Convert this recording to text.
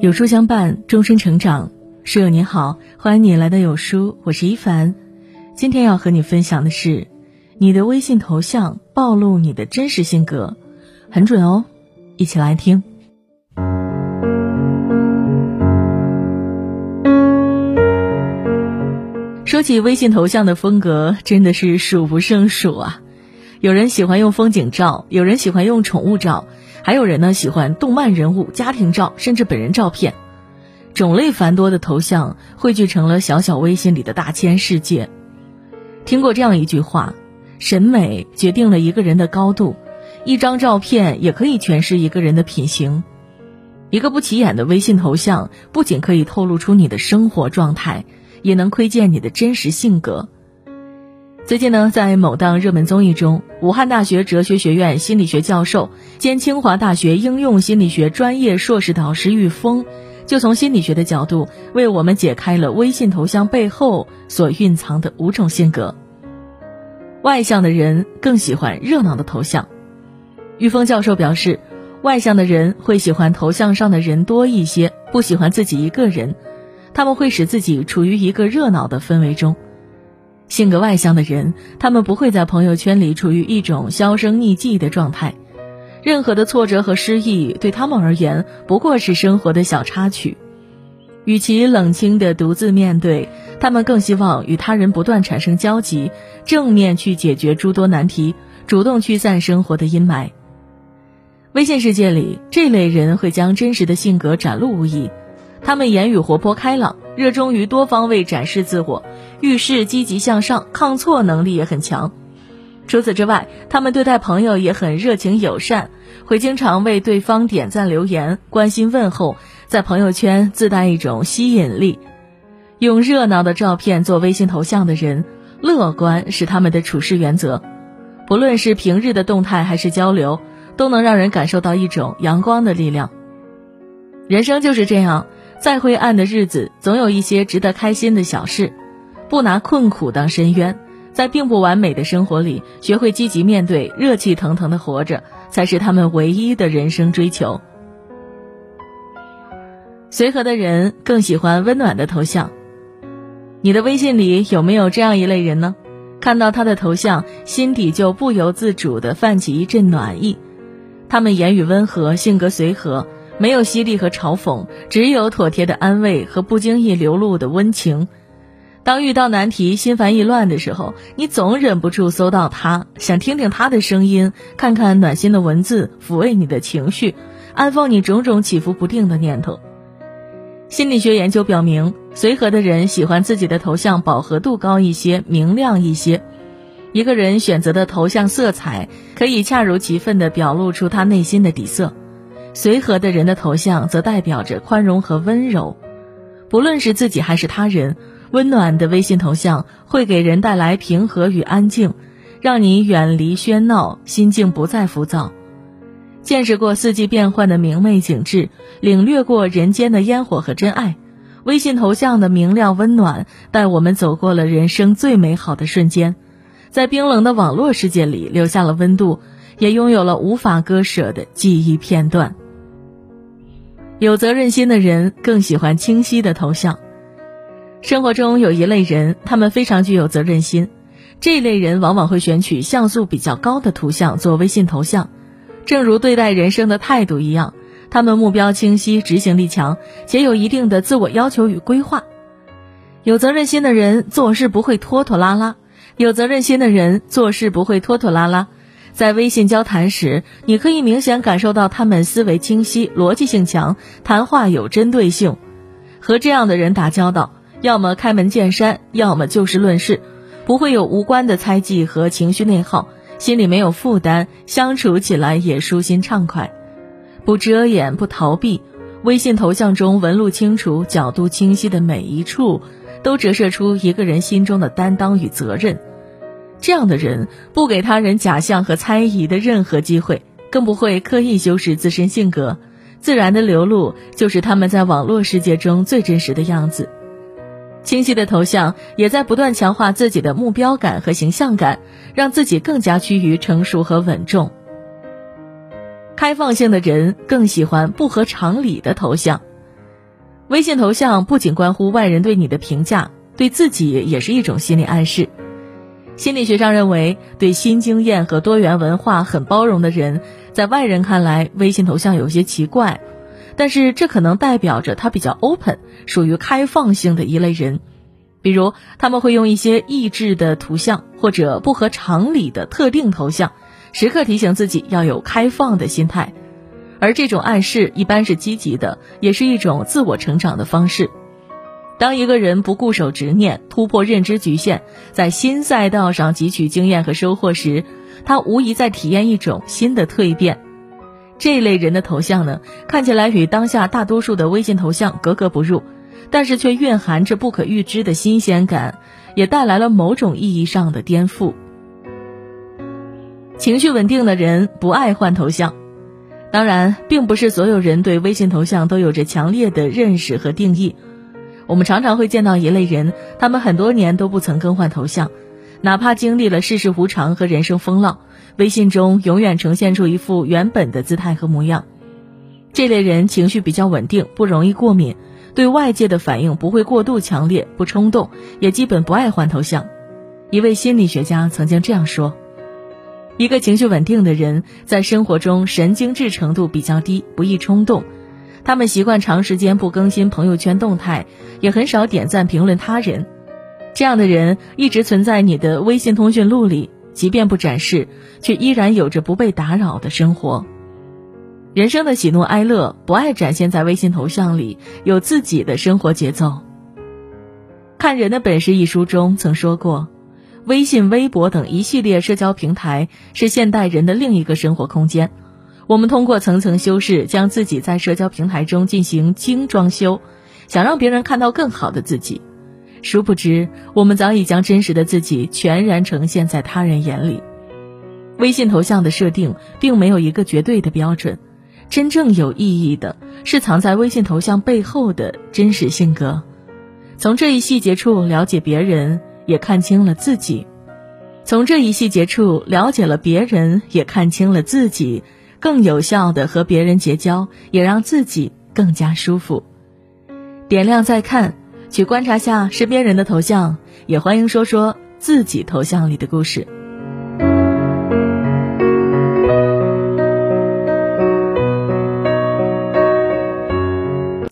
有书相伴，终身成长。书友你好，欢迎你来到有书，我是一凡。今天要和你分享的是，你的微信头像暴露你的真实性格，很准哦。一起来听。说起微信头像的风格，真的是数不胜数啊。有人喜欢用风景照，有人喜欢用宠物照，还有人呢喜欢动漫人物、家庭照，甚至本人照片。种类繁多的头像汇聚成了小小微信里的大千世界。听过这样一句话：审美决定了一个人的高度，一张照片也可以诠释一个人的品行。一个不起眼的微信头像，不仅可以透露出你的生活状态，也能窥见你的真实性格。最近呢，在某档热门综艺中，武汉大学哲学学院心理学教授兼清华大学应用心理学专业硕士导师玉峰，就从心理学的角度为我们解开了微信头像背后所蕴藏的五种性格。外向的人更喜欢热闹的头像。玉峰教授表示，外向的人会喜欢头像上的人多一些，不喜欢自己一个人，他们会使自己处于一个热闹的氛围中。性格外向的人，他们不会在朋友圈里处于一种销声匿迹的状态，任何的挫折和失意对他们而言不过是生活的小插曲。与其冷清的独自面对，他们更希望与他人不断产生交集，正面去解决诸多难题，主动驱散生活的阴霾。微信世界里，这类人会将真实的性格展露无遗。他们言语活泼开朗，热衷于多方位展示自我，遇事积极向上，抗挫能力也很强。除此之外，他们对待朋友也很热情友善，会经常为对方点赞留言，关心问候，在朋友圈自带一种吸引力。用热闹的照片做微信头像的人，乐观是他们的处事原则。不论是平日的动态还是交流，都能让人感受到一种阳光的力量。人生就是这样。再灰暗的日子，总有一些值得开心的小事。不拿困苦当深渊，在并不完美的生活里，学会积极面对，热气腾腾的活着，才是他们唯一的人生追求。随和的人更喜欢温暖的头像。你的微信里有没有这样一类人呢？看到他的头像，心底就不由自主地泛起一阵暖意。他们言语温和，性格随和。没有犀利和嘲讽，只有妥帖的安慰和不经意流露的温情。当遇到难题、心烦意乱的时候，你总忍不住搜到他，想听听他的声音，看看暖心的文字，抚慰你的情绪，安放你种种起伏不定的念头。心理学研究表明，随和的人喜欢自己的头像饱和度高一些、明亮一些。一个人选择的头像色彩，可以恰如其分地表露出他内心的底色。随和的人的头像则代表着宽容和温柔，不论是自己还是他人，温暖的微信头像会给人带来平和与安静，让你远离喧闹，心境不再浮躁。见识过四季变换的明媚景致，领略过人间的烟火和真爱，微信头像的明亮温暖带我们走过了人生最美好的瞬间，在冰冷的网络世界里留下了温度，也拥有了无法割舍的记忆片段。有责任心的人更喜欢清晰的头像。生活中有一类人，他们非常具有责任心，这类人往往会选取像素比较高的图像做微信头像。正如对待人生的态度一样，他们目标清晰、执行力强，且有一定的自我要求与规划。有责任心的人做事不会拖拖拉拉，有责任心的人做事不会拖拖拉拉。在微信交谈时，你可以明显感受到他们思维清晰、逻辑性强，谈话有针对性。和这样的人打交道，要么开门见山，要么就事论事，不会有无关的猜忌和情绪内耗，心里没有负担，相处起来也舒心畅快。不遮掩，不逃避，微信头像中纹路清楚、角度清晰的每一处，都折射出一个人心中的担当与责任。这样的人不给他人假象和猜疑的任何机会，更不会刻意修饰自身性格，自然的流露就是他们在网络世界中最真实的样子。清晰的头像也在不断强化自己的目标感和形象感，让自己更加趋于成熟和稳重。开放性的人更喜欢不合常理的头像。微信头像不仅关乎外人对你的评价，对自己也是一种心理暗示。心理学上认为，对新经验和多元文化很包容的人，在外人看来，微信头像有些奇怪，但是这可能代表着他比较 open，属于开放性的一类人。比如，他们会用一些抑制的图像或者不合常理的特定头像，时刻提醒自己要有开放的心态。而这种暗示一般是积极的，也是一种自我成长的方式。当一个人不固守执念，突破认知局限，在新赛道上汲取经验和收获时，他无疑在体验一种新的蜕变。这一类人的头像呢，看起来与当下大多数的微信头像格格不入。但是却蕴含着不可预知的新鲜感，也带来了某种意义上的颠覆。情绪稳定的人不爱换头像，当然，并不是所有人对微信头像都有着强烈的认识和定义。我们常常会见到一类人，他们很多年都不曾更换头像，哪怕经历了世事无常和人生风浪，微信中永远呈现出一副原本的姿态和模样。这类人情绪比较稳定，不容易过敏。对外界的反应不会过度强烈，不冲动，也基本不爱换头像。一位心理学家曾经这样说：一个情绪稳定的人，在生活中神经质程度比较低，不易冲动。他们习惯长时间不更新朋友圈动态，也很少点赞评论他人。这样的人一直存在你的微信通讯录里，即便不展示，却依然有着不被打扰的生活。人生的喜怒哀乐不爱展现在微信头像里，有自己的生活节奏。看人的本事一书中曾说过，微信、微博等一系列社交平台是现代人的另一个生活空间。我们通过层层修饰，将自己在社交平台中进行精装修，想让别人看到更好的自己。殊不知，我们早已将真实的自己全然呈现在他人眼里。微信头像的设定并没有一个绝对的标准。真正有意义的是藏在微信头像背后的真实性格，从这一细节处了解别人，也看清了自己；从这一细节处了解了别人，也看清了自己，更有效的和别人结交，也让自己更加舒服。点亮再看，去观察下身边人的头像，也欢迎说说自己头像里的故事。